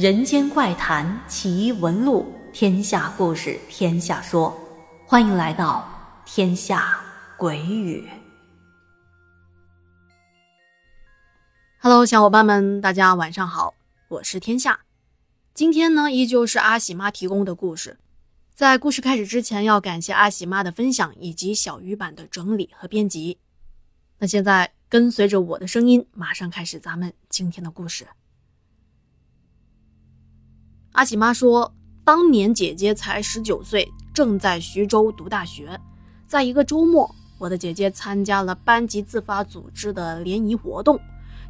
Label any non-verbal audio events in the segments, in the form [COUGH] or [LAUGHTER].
人间怪谈奇闻录，天下故事天下说，欢迎来到天下鬼语。Hello，小伙伴们，大家晚上好，我是天下。今天呢，依旧是阿喜妈提供的故事。在故事开始之前，要感谢阿喜妈的分享以及小鱼版的整理和编辑。那现在跟随着我的声音，马上开始咱们今天的故事。阿喜妈说，当年姐姐才十九岁，正在徐州读大学。在一个周末，我的姐姐参加了班级自发组织的联谊活动，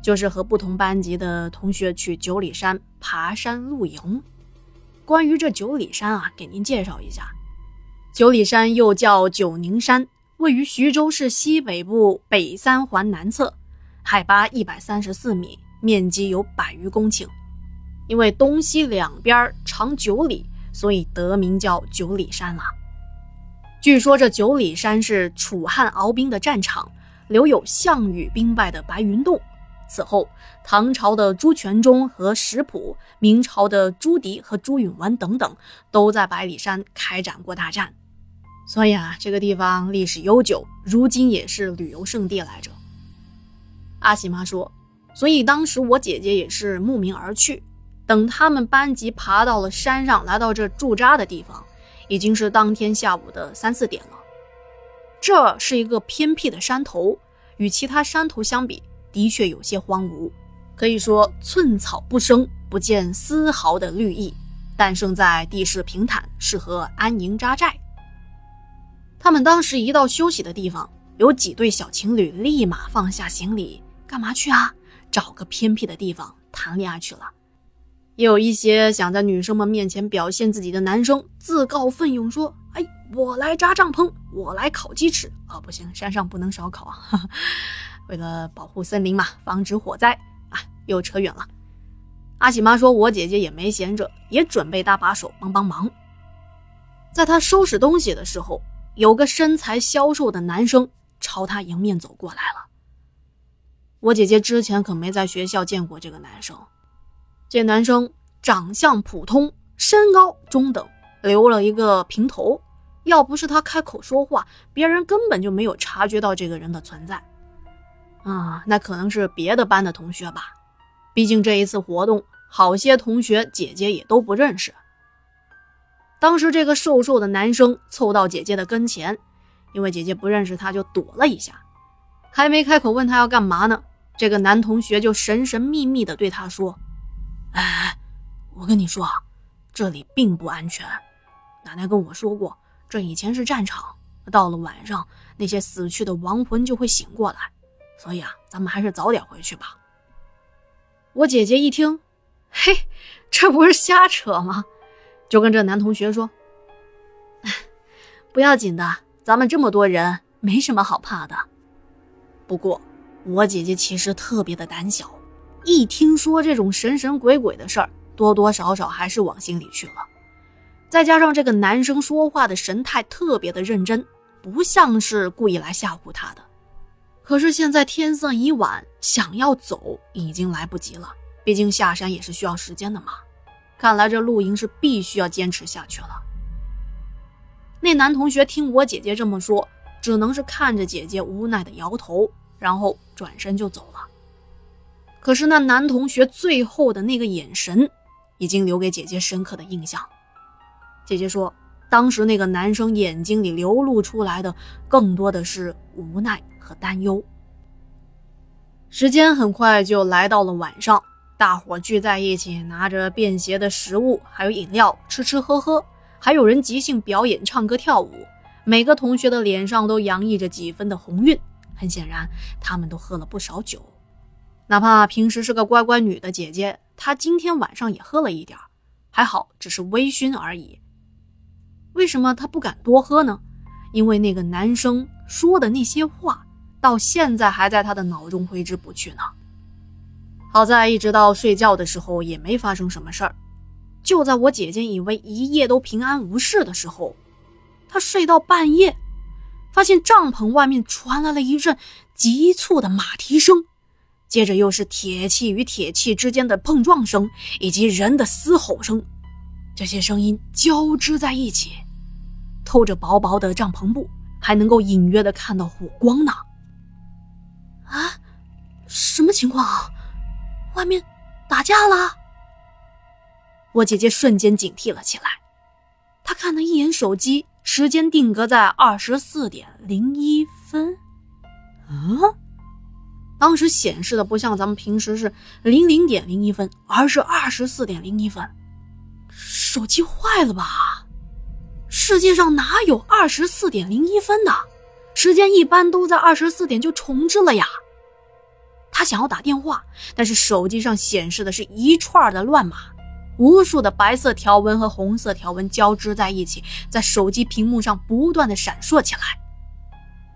就是和不同班级的同学去九里山爬山露营。关于这九里山啊，给您介绍一下。九里山又叫九宁山，位于徐州市西北部北三环南侧，海拔一百三十四米，面积有百余公顷。因为东西两边长九里，所以得名叫九里山了。据说这九里山是楚汉鏖兵的战场，留有项羽兵败的白云洞。此后，唐朝的朱全忠和石普，明朝的朱棣和朱允炆等等，都在百里山开展过大战。所以啊，这个地方历史悠久，如今也是旅游胜地来着。阿喜妈说，所以当时我姐姐也是慕名而去。等他们班级爬到了山上，来到这驻扎的地方，已经是当天下午的三四点了。这是一个偏僻的山头，与其他山头相比。的确有些荒芜，可以说寸草不生，不见丝毫的绿意。但胜在地势平坦，适合安营扎寨。他们当时一到休息的地方，有几对小情侣立马放下行李，干嘛去啊？找个偏僻的地方谈恋爱去了。也有一些想在女生们面前表现自己的男生，自告奋勇说：“哎，我来扎帐篷，我来烤鸡翅。”哦，不行，山上不能烧烤啊。[LAUGHS] 为了保护森林嘛，防止火灾啊，又扯远了。阿喜妈说：“我姐姐也没闲着，也准备搭把手帮帮忙。”在她收拾东西的时候，有个身材消瘦的男生朝她迎面走过来了。我姐姐之前可没在学校见过这个男生。这男生长相普通，身高中等，留了一个平头。要不是他开口说话，别人根本就没有察觉到这个人的存在。啊，那可能是别的班的同学吧，毕竟这一次活动，好些同学姐姐也都不认识。当时这个瘦瘦的男生凑到姐姐的跟前，因为姐姐不认识他，就躲了一下，还没开口问他要干嘛呢，这个男同学就神神秘秘地对他说：“哎，我跟你说，这里并不安全，奶奶跟我说过，这以前是战场，到了晚上，那些死去的亡魂就会醒过来。”所以啊，咱们还是早点回去吧。我姐姐一听，嘿，这不是瞎扯吗？就跟这男同学说：“不要紧的，咱们这么多人，没什么好怕的。”不过，我姐姐其实特别的胆小，一听说这种神神鬼鬼的事儿，多多少少还是往心里去了。再加上这个男生说话的神态特别的认真，不像是故意来吓唬她的。可是现在天色已晚，想要走已经来不及了。毕竟下山也是需要时间的嘛。看来这露营是必须要坚持下去了。那男同学听我姐姐这么说，只能是看着姐姐无奈的摇头，然后转身就走了。可是那男同学最后的那个眼神，已经留给姐姐深刻的印象。姐姐说，当时那个男生眼睛里流露出来的，更多的是无奈。和担忧。时间很快就来到了晚上，大伙聚在一起，拿着便携的食物，还有饮料，吃吃喝喝，还有人即兴表演唱歌跳舞。每个同学的脸上都洋溢着几分的红晕，很显然，他们都喝了不少酒。哪怕平时是个乖乖女的姐姐，她今天晚上也喝了一点还好只是微醺而已。为什么她不敢多喝呢？因为那个男生说的那些话。到现在还在他的脑中挥之不去呢。好在一直到睡觉的时候也没发生什么事儿。就在我姐姐以为一夜都平安无事的时候，她睡到半夜，发现帐篷外面传来了一阵急促的马蹄声，接着又是铁器与铁器之间的碰撞声，以及人的嘶吼声，这些声音交织在一起，透着薄薄的帐篷布，还能够隐约的看到火光呢。啊，什么情况啊？外面打架了？我姐姐瞬间警惕了起来，她看了一眼手机，时间定格在二十四点零一分。嗯。当时显示的不像咱们平时是零零点零一分，而是二十四点零一分。手机坏了吧？世界上哪有二十四点零一分的？时间一般都在二十四点就重置了呀。他想要打电话，但是手机上显示的是一串的乱码，无数的白色条纹和红色条纹交织在一起，在手机屏幕上不断的闪烁起来。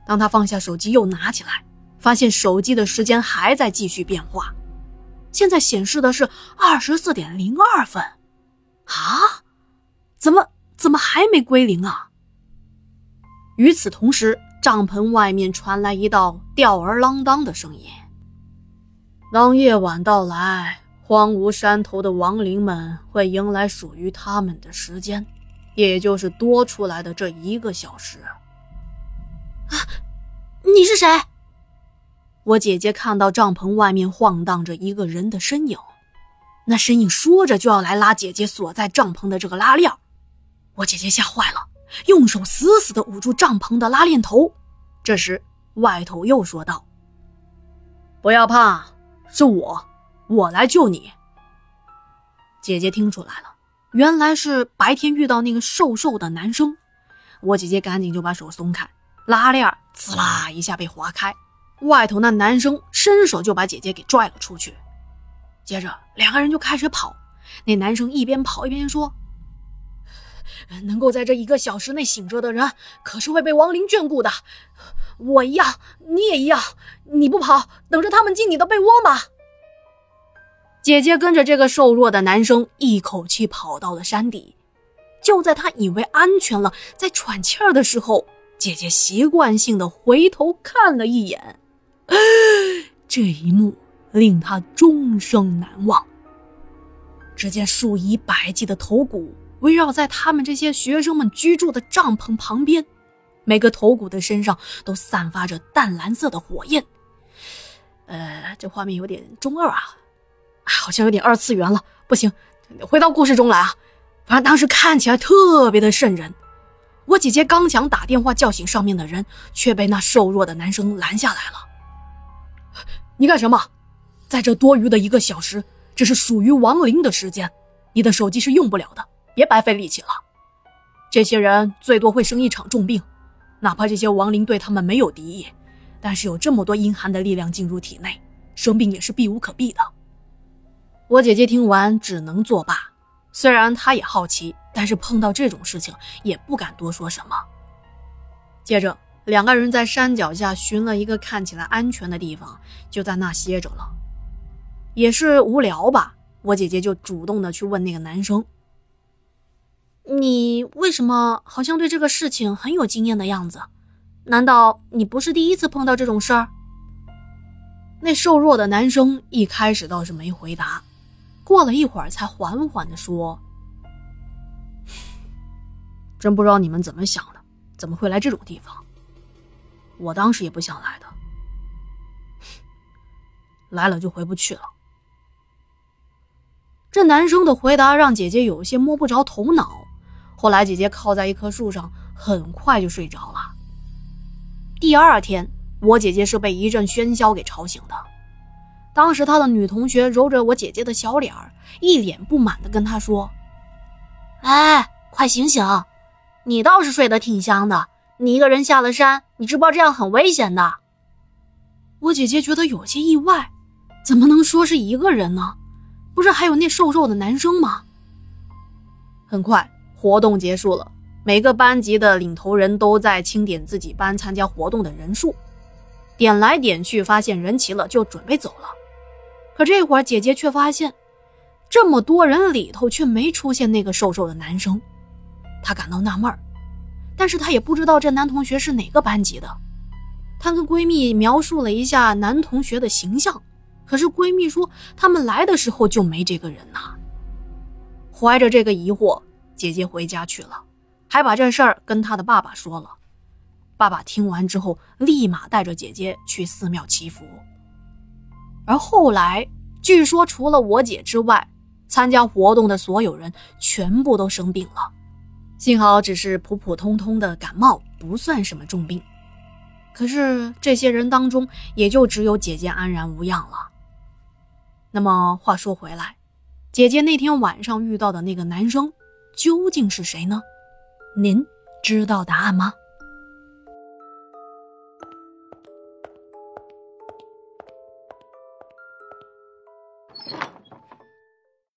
当他放下手机，又拿起来。发现手机的时间还在继续变化，现在显示的是二十四点零二分，啊，怎么怎么还没归零啊？与此同时，帐篷外面传来一道吊儿郎当的声音：“当夜晚到来，荒芜山头的亡灵们会迎来属于他们的时间，也就是多出来的这一个小时。”啊，你是谁？我姐姐看到帐篷外面晃荡着一个人的身影，那身影说着就要来拉姐姐锁在帐篷的这个拉链。我姐姐吓坏了，用手死死的捂住帐篷的拉链头。这时，外头又说道：“不要怕，是我，我来救你。”姐姐听出来了，原来是白天遇到那个瘦瘦的男生。我姐姐赶紧就把手松开，拉链滋啦一下被划开。外头那男生伸手就把姐姐给拽了出去，接着两个人就开始跑。那男生一边跑一边说：“能够在这一个小时内醒着的人，可是会被亡灵眷顾的。我一样，你也一样。你不跑，等着他们进你的被窝吗？”姐姐跟着这个瘦弱的男生一口气跑到了山底。就在他以为安全了，在喘气儿的时候，姐姐习惯性的回头看了一眼。[LAUGHS] 这一幕令他终生难忘。只见数以百计的头骨围绕在他们这些学生们居住的帐篷旁边，每个头骨的身上都散发着淡蓝色的火焰。呃，这画面有点中二啊，好像有点二次元了。不行，回到故事中来啊！反正当时看起来特别的瘆人。我姐姐刚想打电话叫醒上面的人，却被那瘦弱的男生拦下来了。你干什么？在这多余的一个小时，这是属于亡灵的时间，你的手机是用不了的，别白费力气了。这些人最多会生一场重病，哪怕这些亡灵对他们没有敌意，但是有这么多阴寒的力量进入体内，生病也是避无可避的。我姐姐听完只能作罢，虽然她也好奇，但是碰到这种事情也不敢多说什么。接着。两个人在山脚下寻了一个看起来安全的地方，就在那歇着了。也是无聊吧，我姐姐就主动的去问那个男生：“你为什么好像对这个事情很有经验的样子？难道你不是第一次碰到这种事儿？”那瘦弱的男生一开始倒是没回答，过了一会儿才缓缓的说：“ [SIGHS] 真不知道你们怎么想的，怎么会来这种地方？”我当时也不想来的，来了就回不去了。这男生的回答让姐姐有些摸不着头脑。后来姐姐靠在一棵树上，很快就睡着了。第二天，我姐姐是被一阵喧嚣给吵醒的。当时她的女同学揉着我姐姐的小脸儿，一脸不满的跟她说：“哎，快醒醒，你倒是睡得挺香的。”你一个人下了山，你知不知道这样很危险的？我姐姐觉得有些意外，怎么能说是一个人呢？不是还有那瘦瘦的男生吗？很快活动结束了，每个班级的领头人都在清点自己班参加活动的人数，点来点去，发现人齐了，就准备走了。可这会儿姐姐却发现，这么多人里头却没出现那个瘦瘦的男生，她感到纳闷儿。但是她也不知道这男同学是哪个班级的。她跟闺蜜描述了一下男同学的形象，可是闺蜜说他们来的时候就没这个人呐。怀着这个疑惑，姐姐回家去了，还把这事儿跟她的爸爸说了。爸爸听完之后，立马带着姐姐去寺庙祈福。而后来，据说除了我姐之外，参加活动的所有人全部都生病了，幸好只是普普通通的感冒，不算什么重病。可是这些人当中，也就只有姐姐安然无恙了。那么话说回来，姐姐那天晚上遇到的那个男生究竟是谁呢？您知道答案吗？